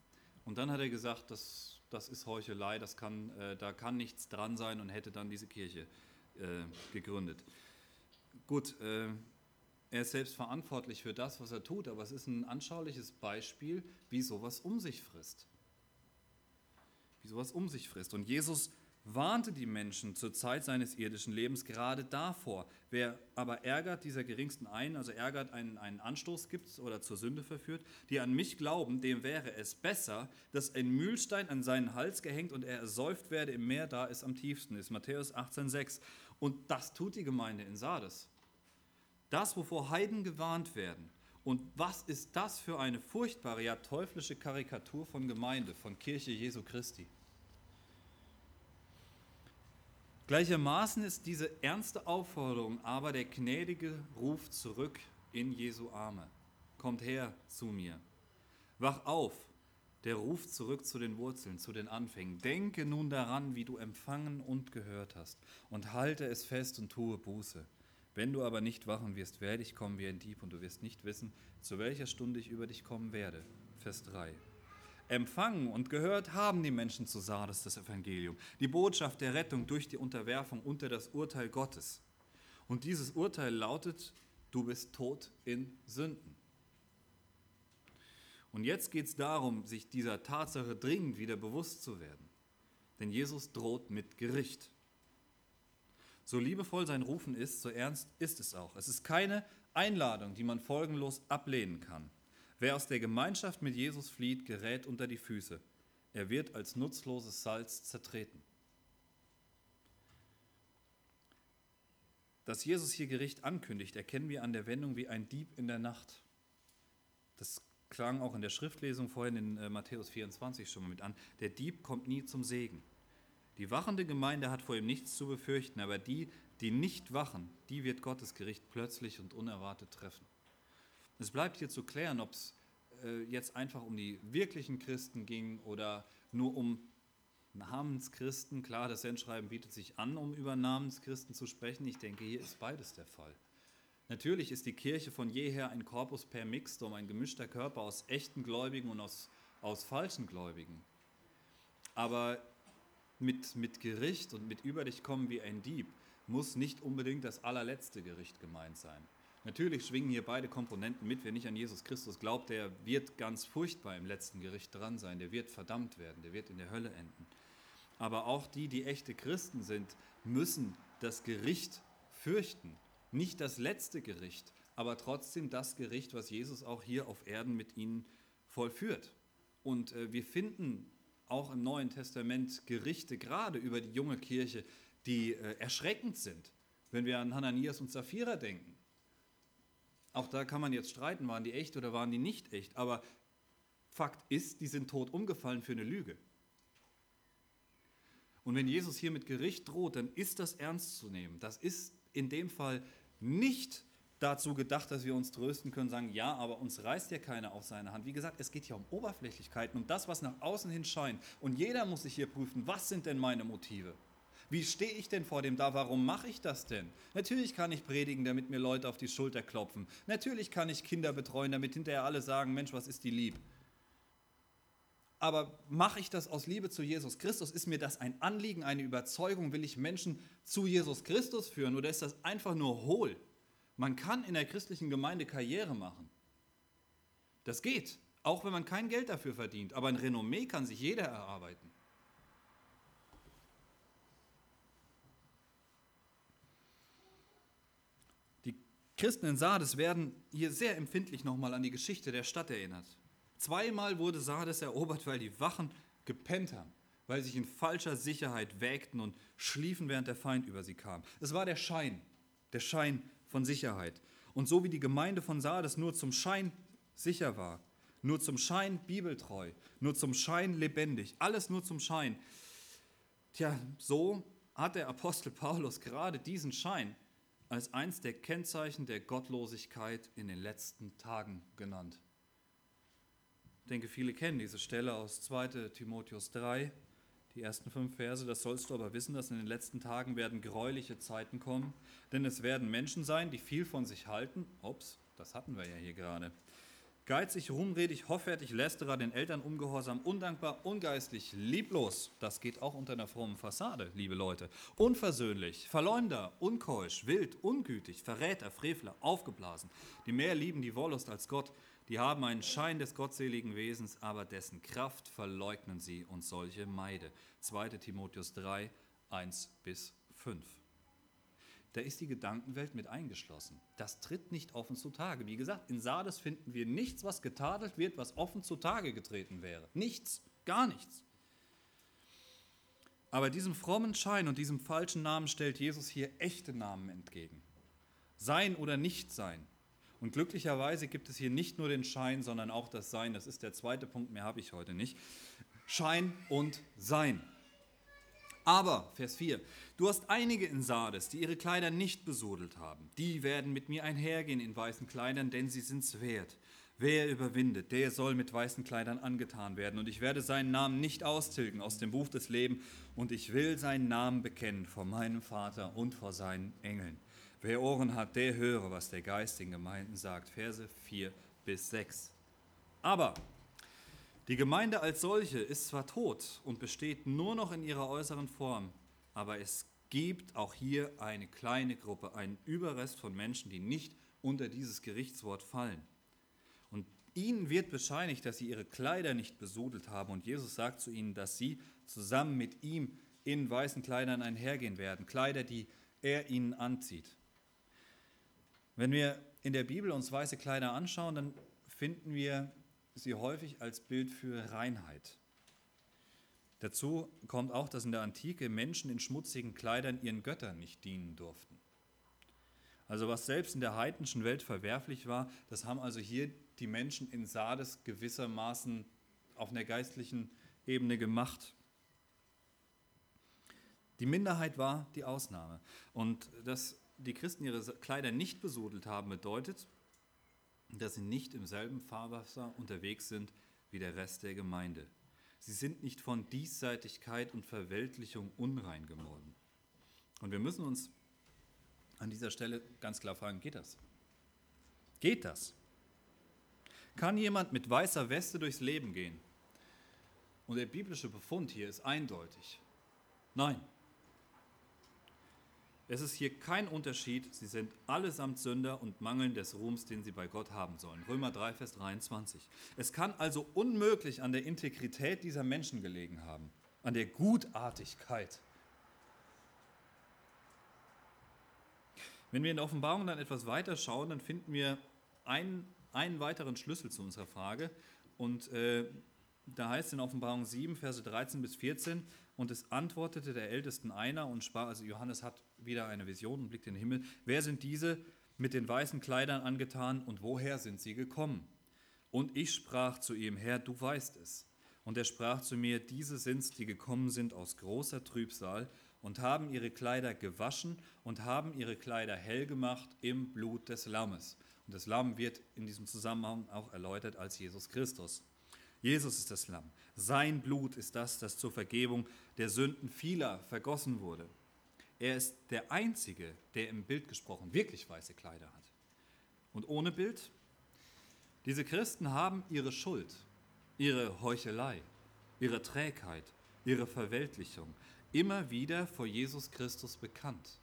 Und dann hat er gesagt, das, das ist Heuchelei, das kann, äh, da kann nichts dran sein und hätte dann diese Kirche äh, gegründet. Gut, äh, er ist selbst verantwortlich für das, was er tut, aber es ist ein anschauliches Beispiel, wie sowas um sich frisst. Wie sowas um sich frisst. Und Jesus warnte die Menschen zur Zeit seines irdischen Lebens gerade davor. Wer aber ärgert dieser geringsten einen, also ärgert einen, einen Anstoß gibt oder zur Sünde verführt, die an mich glauben, dem wäre es besser, dass ein Mühlstein an seinen Hals gehängt und er ersäuft werde im Meer, da es am tiefsten ist. Matthäus 18,6. Und das tut die Gemeinde in Sardes. Das, wovor Heiden gewarnt werden. Und was ist das für eine furchtbare, ja teuflische Karikatur von Gemeinde, von Kirche Jesu Christi? Gleichermaßen ist diese ernste Aufforderung aber der gnädige Ruf zurück in Jesu Arme. Kommt her zu mir. Wach auf, der Ruf zurück zu den Wurzeln, zu den Anfängen. Denke nun daran, wie du empfangen und gehört hast, und halte es fest und tue Buße. Wenn du aber nicht wachen wirst, werde ich kommen wie ein Dieb, und du wirst nicht wissen, zu welcher Stunde ich über dich kommen werde. Vers 3 empfangen und gehört haben die Menschen zu Sardes das Evangelium, die Botschaft der Rettung durch die Unterwerfung unter das Urteil Gottes. Und dieses Urteil lautet, du bist tot in Sünden. Und jetzt geht es darum, sich dieser Tatsache dringend wieder bewusst zu werden. Denn Jesus droht mit Gericht. So liebevoll sein Rufen ist, so ernst ist es auch. Es ist keine Einladung, die man folgenlos ablehnen kann. Wer aus der Gemeinschaft mit Jesus flieht, gerät unter die Füße. Er wird als nutzloses Salz zertreten. Dass Jesus hier Gericht ankündigt, erkennen wir an der Wendung wie ein Dieb in der Nacht. Das klang auch in der Schriftlesung vorhin in äh, Matthäus 24 schon mal mit an. Der Dieb kommt nie zum Segen. Die wachende Gemeinde hat vor ihm nichts zu befürchten, aber die, die nicht wachen, die wird Gottes Gericht plötzlich und unerwartet treffen. Es bleibt hier zu klären, ob es äh, jetzt einfach um die wirklichen Christen ging oder nur um Namenschristen. Klar, das Sendschreiben bietet sich an, um über Namenschristen zu sprechen. Ich denke, hier ist beides der Fall. Natürlich ist die Kirche von jeher ein Corpus per Mixtum, ein gemischter Körper aus echten Gläubigen und aus, aus falschen Gläubigen. Aber mit, mit Gericht und mit über dich kommen wie ein Dieb muss nicht unbedingt das allerletzte Gericht gemeint sein. Natürlich schwingen hier beide Komponenten mit. Wer nicht an Jesus Christus glaubt, der wird ganz furchtbar im letzten Gericht dran sein. Der wird verdammt werden, der wird in der Hölle enden. Aber auch die, die echte Christen sind, müssen das Gericht fürchten. Nicht das letzte Gericht, aber trotzdem das Gericht, was Jesus auch hier auf Erden mit ihnen vollführt. Und äh, wir finden auch im Neuen Testament Gerichte, gerade über die junge Kirche, die äh, erschreckend sind. Wenn wir an Hananias und Sapphira denken, auch da kann man jetzt streiten, waren die echt oder waren die nicht echt. Aber Fakt ist, die sind tot umgefallen für eine Lüge. Und wenn Jesus hier mit Gericht droht, dann ist das ernst zu nehmen. Das ist in dem Fall nicht dazu gedacht, dass wir uns trösten können, sagen, ja, aber uns reißt ja keiner auf seine Hand. Wie gesagt, es geht hier um Oberflächlichkeiten, um das, was nach außen hin scheint. Und jeder muss sich hier prüfen, was sind denn meine Motive? Wie stehe ich denn vor dem da? Warum mache ich das denn? Natürlich kann ich predigen, damit mir Leute auf die Schulter klopfen. Natürlich kann ich Kinder betreuen, damit hinterher alle sagen, Mensch, was ist die lieb? Aber mache ich das aus Liebe zu Jesus Christus? Ist mir das ein Anliegen, eine Überzeugung? Will ich Menschen zu Jesus Christus führen oder ist das einfach nur hohl? Man kann in der christlichen Gemeinde Karriere machen. Das geht, auch wenn man kein Geld dafür verdient. Aber ein Renommee kann sich jeder erarbeiten. Die Christen in Sardes werden hier sehr empfindlich nochmal an die Geschichte der Stadt erinnert. Zweimal wurde Sardes erobert, weil die Wachen gepennt haben, weil sie sich in falscher Sicherheit wägten und schliefen, während der Feind über sie kam. Es war der Schein, der Schein von Sicherheit. Und so wie die Gemeinde von Sardes nur zum Schein sicher war, nur zum Schein bibeltreu, nur zum Schein lebendig, alles nur zum Schein, tja, so hat der Apostel Paulus gerade diesen Schein als eins der Kennzeichen der Gottlosigkeit in den letzten Tagen genannt. Ich denke, viele kennen diese Stelle aus 2 Timotheus 3, die ersten fünf Verse, das sollst du aber wissen, dass in den letzten Tagen werden gräuliche Zeiten kommen, denn es werden Menschen sein, die viel von sich halten. Ups, das hatten wir ja hier gerade. Geizig, ruhmredig, hoffärtig, lästerer, den Eltern ungehorsam, undankbar, ungeistlich, lieblos. Das geht auch unter einer frommen Fassade, liebe Leute. Unversöhnlich, Verleumder, unkeusch, wild, ungütig, Verräter, Frevler, aufgeblasen, die mehr lieben die Wollust als Gott, die haben einen Schein des gottseligen Wesens, aber dessen Kraft verleugnen sie und solche meide. 2 Timotheus 3, 1 bis 5. Da ist die Gedankenwelt mit eingeschlossen. Das tritt nicht offen zutage. Wie gesagt, in Sardes finden wir nichts, was getadelt wird, was offen zutage getreten wäre. Nichts, gar nichts. Aber diesem frommen Schein und diesem falschen Namen stellt Jesus hier echte Namen entgegen. Sein oder nicht sein, und glücklicherweise gibt es hier nicht nur den Schein, sondern auch das Sein. Das ist der zweite Punkt, mehr habe ich heute nicht. Schein und Sein. Aber, Vers 4, du hast einige in Sardes, die ihre Kleider nicht besudelt haben. Die werden mit mir einhergehen in weißen Kleidern, denn sie sind's wert. Wer überwindet, der soll mit weißen Kleidern angetan werden. Und ich werde seinen Namen nicht austilgen aus dem Buch des Lebens. Und ich will seinen Namen bekennen vor meinem Vater und vor seinen Engeln. Wer Ohren hat, der höre, was der Geist den Gemeinden sagt. Verse 4 bis 6. Aber die Gemeinde als solche ist zwar tot und besteht nur noch in ihrer äußeren Form, aber es gibt auch hier eine kleine Gruppe, einen Überrest von Menschen, die nicht unter dieses Gerichtswort fallen. Und ihnen wird bescheinigt, dass sie ihre Kleider nicht besudelt haben. Und Jesus sagt zu ihnen, dass sie zusammen mit ihm in weißen Kleidern einhergehen werden. Kleider, die er ihnen anzieht. Wenn wir in der Bibel uns weiße Kleider anschauen, dann finden wir sie häufig als Bild für Reinheit. Dazu kommt auch, dass in der Antike Menschen in schmutzigen Kleidern ihren Göttern nicht dienen durften. Also was selbst in der heidnischen Welt verwerflich war, das haben also hier die Menschen in Sardes gewissermaßen auf einer geistlichen Ebene gemacht. Die Minderheit war die Ausnahme. Und das die Christen ihre Kleider nicht besudelt haben, bedeutet, dass sie nicht im selben Fahrwasser unterwegs sind wie der Rest der Gemeinde. Sie sind nicht von Diesseitigkeit und Verweltlichung unrein geworden. Und wir müssen uns an dieser Stelle ganz klar fragen, geht das? Geht das? Kann jemand mit weißer Weste durchs Leben gehen? Und der biblische Befund hier ist eindeutig. Nein. Es ist hier kein Unterschied, sie sind allesamt Sünder und mangeln des Ruhms, den sie bei Gott haben sollen. Römer 3, Vers 23. Es kann also unmöglich an der Integrität dieser Menschen gelegen haben, an der Gutartigkeit. Wenn wir in der Offenbarung dann etwas weiter schauen, dann finden wir einen, einen weiteren Schlüssel zu unserer Frage. Und äh, da heißt in Offenbarung 7, Verse 13 bis 14, und es antwortete der Ältesten einer und sprach, also Johannes hat wieder eine Vision und blickt in den Himmel, wer sind diese mit den weißen Kleidern angetan und woher sind sie gekommen? Und ich sprach zu ihm, Herr, du weißt es. Und er sprach zu mir, diese sind's, die gekommen sind aus großer Trübsal und haben ihre Kleider gewaschen und haben ihre Kleider hell gemacht im Blut des Lammes. Und das Lamm wird in diesem Zusammenhang auch erläutert als Jesus Christus. Jesus ist das Lamm. Sein Blut ist das, das zur Vergebung der Sünden vieler vergossen wurde. Er ist der Einzige, der im Bild gesprochen wirklich weiße Kleider hat. Und ohne Bild? Diese Christen haben ihre Schuld, ihre Heuchelei, ihre Trägheit, ihre Verweltlichung immer wieder vor Jesus Christus bekannt.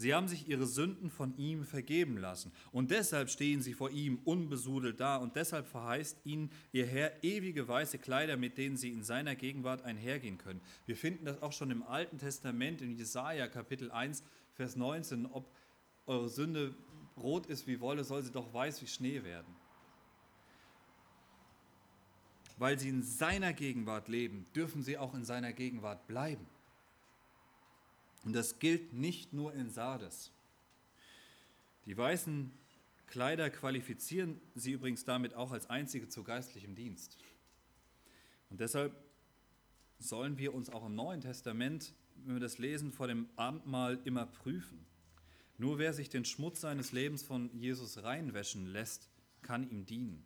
Sie haben sich ihre Sünden von ihm vergeben lassen und deshalb stehen sie vor ihm unbesudelt da und deshalb verheißt ihnen ihr Herr ewige weiße Kleider, mit denen sie in seiner Gegenwart einhergehen können. Wir finden das auch schon im Alten Testament in Jesaja Kapitel 1 Vers 19, ob eure Sünde rot ist wie Wolle, soll sie doch weiß wie Schnee werden. Weil sie in seiner Gegenwart leben, dürfen sie auch in seiner Gegenwart bleiben. Und das gilt nicht nur in Sardes. Die weißen Kleider qualifizieren sie übrigens damit auch als einzige zu geistlichem Dienst. Und deshalb sollen wir uns auch im Neuen Testament, wenn wir das lesen, vor dem Abendmahl immer prüfen. Nur wer sich den Schmutz seines Lebens von Jesus reinwäschen lässt, kann ihm dienen.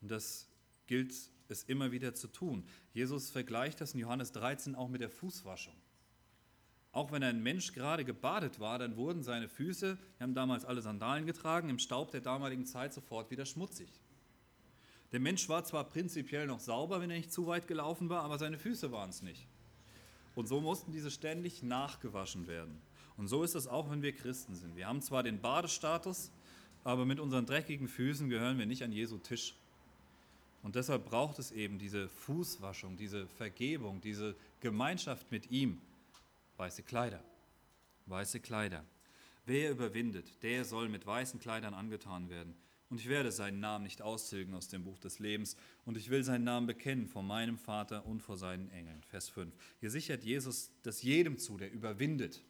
Und das gilt es immer wieder zu tun. Jesus vergleicht das in Johannes 13 auch mit der Fußwaschung. Auch wenn ein Mensch gerade gebadet war, dann wurden seine Füße, wir haben damals alle Sandalen getragen, im Staub der damaligen Zeit sofort wieder schmutzig. Der Mensch war zwar prinzipiell noch sauber, wenn er nicht zu weit gelaufen war, aber seine Füße waren es nicht. Und so mussten diese ständig nachgewaschen werden. Und so ist es auch, wenn wir Christen sind. Wir haben zwar den Badestatus, aber mit unseren dreckigen Füßen gehören wir nicht an Jesu Tisch. Und deshalb braucht es eben diese Fußwaschung, diese Vergebung, diese Gemeinschaft mit ihm, weiße Kleider. Weiße Kleider. Wer überwindet, der soll mit weißen Kleidern angetan werden. Und ich werde seinen Namen nicht austilgen aus dem Buch des Lebens. Und ich will seinen Namen bekennen vor meinem Vater und vor seinen Engeln. Vers 5. Hier sichert Jesus das jedem zu, der überwindet.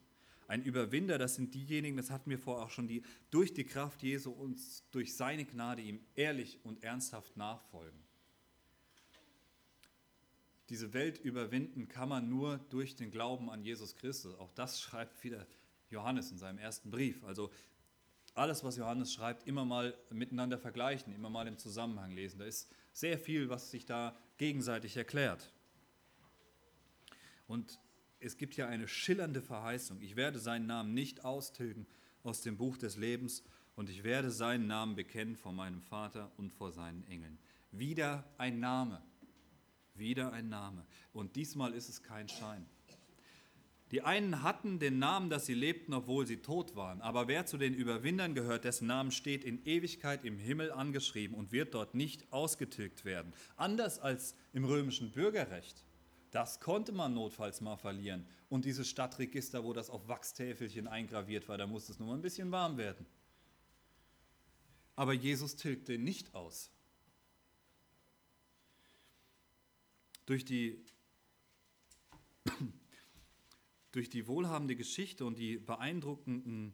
Ein Überwinder, das sind diejenigen, das hatten wir vorher auch schon, die durch die Kraft Jesu uns durch seine Gnade ihm ehrlich und ernsthaft nachfolgen. Diese Welt überwinden kann man nur durch den Glauben an Jesus Christus. Auch das schreibt wieder Johannes in seinem ersten Brief. Also alles, was Johannes schreibt, immer mal miteinander vergleichen, immer mal im Zusammenhang lesen. Da ist sehr viel, was sich da gegenseitig erklärt. Und es gibt ja eine schillernde Verheißung. Ich werde seinen Namen nicht austilgen aus dem Buch des Lebens und ich werde seinen Namen bekennen vor meinem Vater und vor seinen Engeln. Wieder ein Name. Wieder ein Name. Und diesmal ist es kein Schein. Die einen hatten den Namen, dass sie lebten, obwohl sie tot waren. Aber wer zu den Überwindern gehört, dessen Namen steht in Ewigkeit im Himmel angeschrieben und wird dort nicht ausgetilgt werden. Anders als im römischen Bürgerrecht. Das konnte man notfalls mal verlieren. Und dieses Stadtregister, wo das auf Wachstäfelchen eingraviert war, da musste es nur mal ein bisschen warm werden. Aber Jesus tilgte nicht aus. Durch die, durch die wohlhabende Geschichte und die beeindruckenden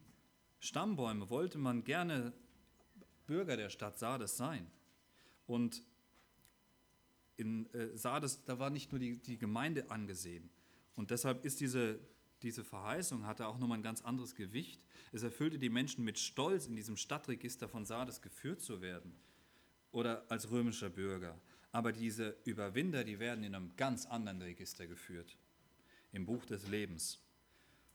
Stammbäume wollte man gerne Bürger der Stadt Sardes sein. Und in äh, Sardes, da war nicht nur die, die Gemeinde angesehen. Und deshalb ist diese, diese Verheißung, hatte auch nochmal ein ganz anderes Gewicht. Es erfüllte die Menschen mit Stolz, in diesem Stadtregister von Sardes geführt zu werden oder als römischer Bürger. Aber diese Überwinder, die werden in einem ganz anderen Register geführt, im Buch des Lebens.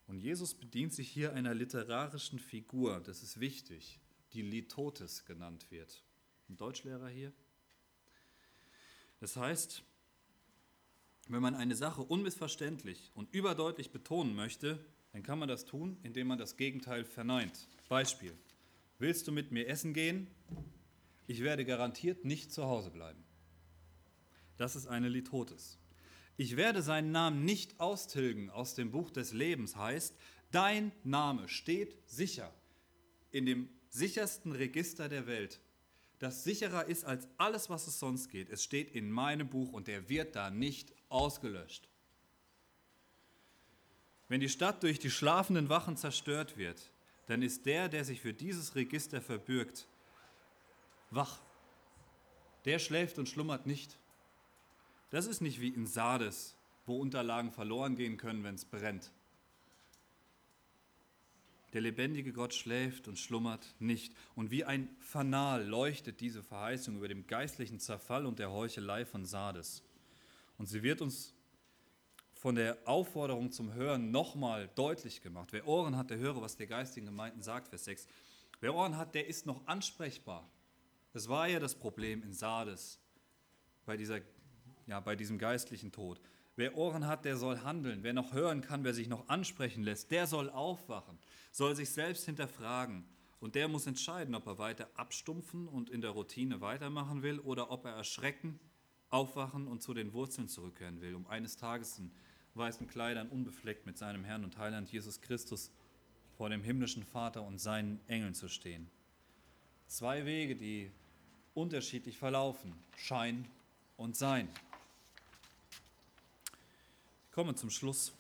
Und Jesus bedient sich hier einer literarischen Figur, das ist wichtig, die Litotes genannt wird. Ein Deutschlehrer hier? Das heißt, wenn man eine Sache unmissverständlich und überdeutlich betonen möchte, dann kann man das tun, indem man das Gegenteil verneint. Beispiel. Willst du mit mir essen gehen? Ich werde garantiert nicht zu Hause bleiben. Das ist eine Litotes. Ich werde seinen Namen nicht austilgen aus dem Buch des Lebens heißt, dein Name steht sicher in dem sichersten Register der Welt, das sicherer ist als alles, was es sonst geht. Es steht in meinem Buch und der wird da nicht ausgelöscht. Wenn die Stadt durch die schlafenden Wachen zerstört wird, dann ist der, der sich für dieses Register verbürgt, wach. Der schläft und schlummert nicht. Das ist nicht wie in Sardes, wo Unterlagen verloren gehen können, wenn es brennt. Der lebendige Gott schläft und schlummert nicht. Und wie ein Fanal leuchtet diese Verheißung über dem geistlichen Zerfall und der Heuchelei von Sardes. Und sie wird uns von der Aufforderung zum Hören nochmal deutlich gemacht. Wer Ohren hat, der höre, was der geistigen Gemeinden sagt, Vers 6. Wer Ohren hat, der ist noch ansprechbar. Das war ja das Problem in Sardes bei, dieser, ja, bei diesem geistlichen Tod. Wer Ohren hat, der soll handeln. Wer noch hören kann, wer sich noch ansprechen lässt, der soll aufwachen, soll sich selbst hinterfragen. Und der muss entscheiden, ob er weiter abstumpfen und in der Routine weitermachen will oder ob er erschrecken, aufwachen und zu den Wurzeln zurückkehren will, um eines Tages in weißen Kleidern unbefleckt mit seinem Herrn und Heiland Jesus Christus vor dem himmlischen Vater und seinen Engeln zu stehen. Zwei Wege, die unterschiedlich verlaufen, Schein und Sein. Komme zum Schluss.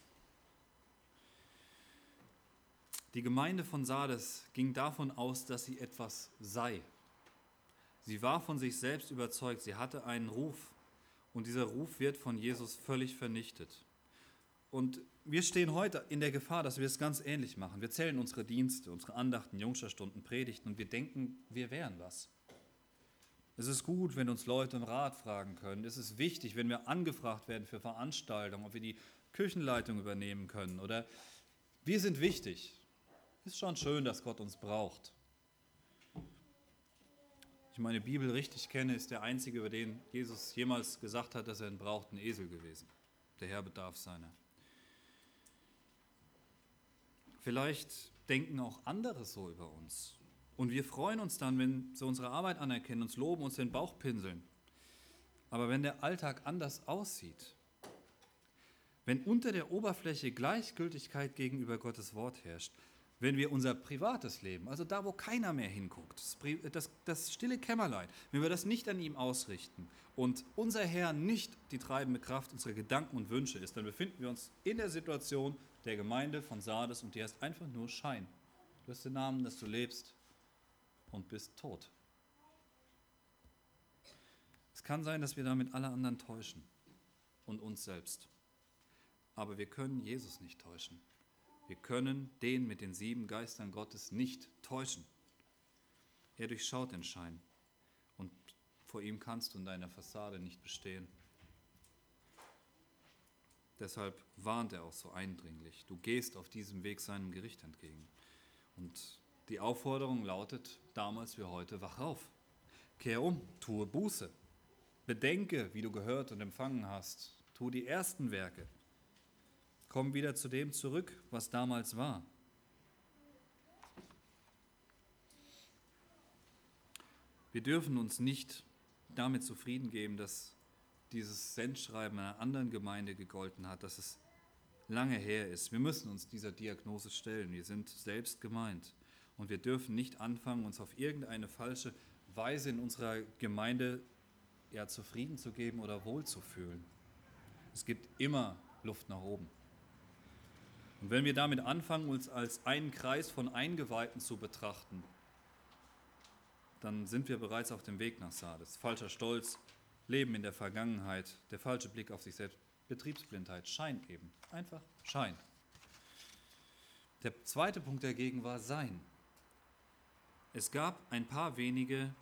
Die Gemeinde von Sardes ging davon aus, dass sie etwas sei. Sie war von sich selbst überzeugt, sie hatte einen Ruf und dieser Ruf wird von Jesus völlig vernichtet. Und wir stehen heute in der Gefahr, dass wir es ganz ähnlich machen. Wir zählen unsere Dienste, unsere Andachten, Jungsterstunden, Predigten und wir denken, wir wären was. Es ist gut, wenn uns Leute um Rat fragen können. Es ist wichtig, wenn wir angefragt werden für Veranstaltungen, ob wir die Küchenleitung übernehmen können. Oder wir sind wichtig. Ist schon schön, dass Gott uns braucht. Ich meine Bibel richtig kenne, ist der einzige, über den Jesus jemals gesagt hat, dass er einen brauchten Esel gewesen. Der Herr bedarf seiner. Vielleicht denken auch andere so über uns. Und wir freuen uns dann, wenn sie unsere Arbeit anerkennen, uns loben, uns den Bauch pinseln. Aber wenn der Alltag anders aussieht, wenn unter der Oberfläche Gleichgültigkeit gegenüber Gottes Wort herrscht, wenn wir unser privates Leben, also da, wo keiner mehr hinguckt, das, das, stille Kämmerlein, wenn wir das nicht an ihm ausrichten und unser Herr nicht die treibende Kraft unserer Gedanken und Wünsche ist, dann befinden wir uns in der Situation der Gemeinde von Sardes und die heißt einfach nur Schein. Du hast den Namen, dass du lebst, und bist tot. Es kann sein, dass wir damit alle anderen täuschen und uns selbst. Aber wir können Jesus nicht täuschen. Wir können den mit den sieben Geistern Gottes nicht täuschen. Er durchschaut den Schein und vor ihm kannst du in deiner Fassade nicht bestehen. Deshalb warnt er auch so eindringlich. Du gehst auf diesem Weg seinem Gericht entgegen. Und die Aufforderung lautet damals wie heute, wach auf, kehr um, tue Buße, bedenke, wie du gehört und empfangen hast, tu die ersten Werke, komm wieder zu dem zurück, was damals war. Wir dürfen uns nicht damit zufrieden geben, dass dieses Sendschreiben einer anderen Gemeinde gegolten hat, dass es lange her ist. Wir müssen uns dieser Diagnose stellen. Wir sind selbst gemeint. Und wir dürfen nicht anfangen, uns auf irgendeine falsche Weise in unserer Gemeinde ja, zufrieden zu geben oder wohlzufühlen. Es gibt immer Luft nach oben. Und wenn wir damit anfangen, uns als einen Kreis von Eingeweihten zu betrachten, dann sind wir bereits auf dem Weg nach Sardes. Falscher Stolz, Leben in der Vergangenheit, der falsche Blick auf sich selbst, Betriebsblindheit, Schein eben. Einfach Schein. Der zweite Punkt dagegen war Sein. Es gab ein paar wenige,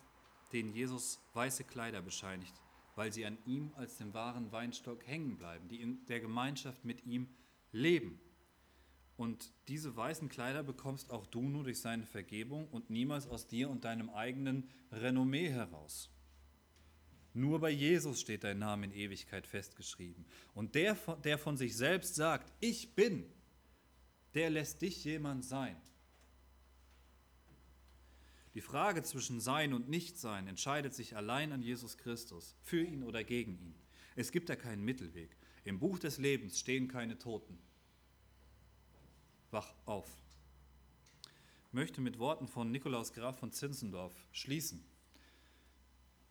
denen Jesus weiße Kleider bescheinigt, weil sie an ihm als dem wahren Weinstock hängen bleiben, die in der Gemeinschaft mit ihm leben. Und diese weißen Kleider bekommst auch du nur durch seine Vergebung und niemals aus dir und deinem eigenen Renommee heraus. Nur bei Jesus steht dein Name in Ewigkeit festgeschrieben. Und der, der von sich selbst sagt, ich bin, der lässt dich jemand sein. Die Frage zwischen Sein und Nichtsein entscheidet sich allein an Jesus Christus, für ihn oder gegen ihn. Es gibt da keinen Mittelweg. Im Buch des Lebens stehen keine Toten. Wach auf. Ich möchte mit Worten von Nikolaus Graf von Zinzendorf schließen.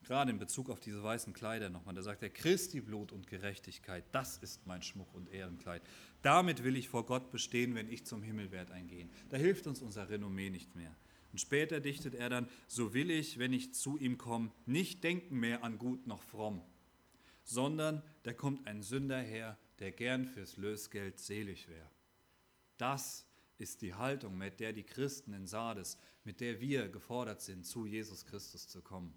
Gerade in Bezug auf diese weißen Kleider nochmal. Da sagt er, Christi Blut und Gerechtigkeit, das ist mein Schmuck und Ehrenkleid. Damit will ich vor Gott bestehen, wenn ich zum Himmel werde eingehen. Da hilft uns unser Renommee nicht mehr. Und später dichtet er dann, so will ich, wenn ich zu ihm komme, nicht denken mehr an gut noch fromm, sondern da kommt ein Sünder her, der gern fürs Lösgeld selig wäre. Das ist die Haltung, mit der die Christen in Sardes, mit der wir gefordert sind, zu Jesus Christus zu kommen.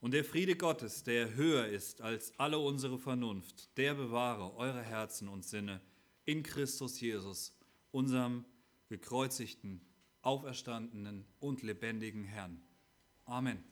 Und der Friede Gottes, der höher ist als alle unsere Vernunft, der bewahre eure Herzen und Sinne in Christus Jesus, unserem gekreuzigten, auferstandenen und lebendigen Herrn. Amen.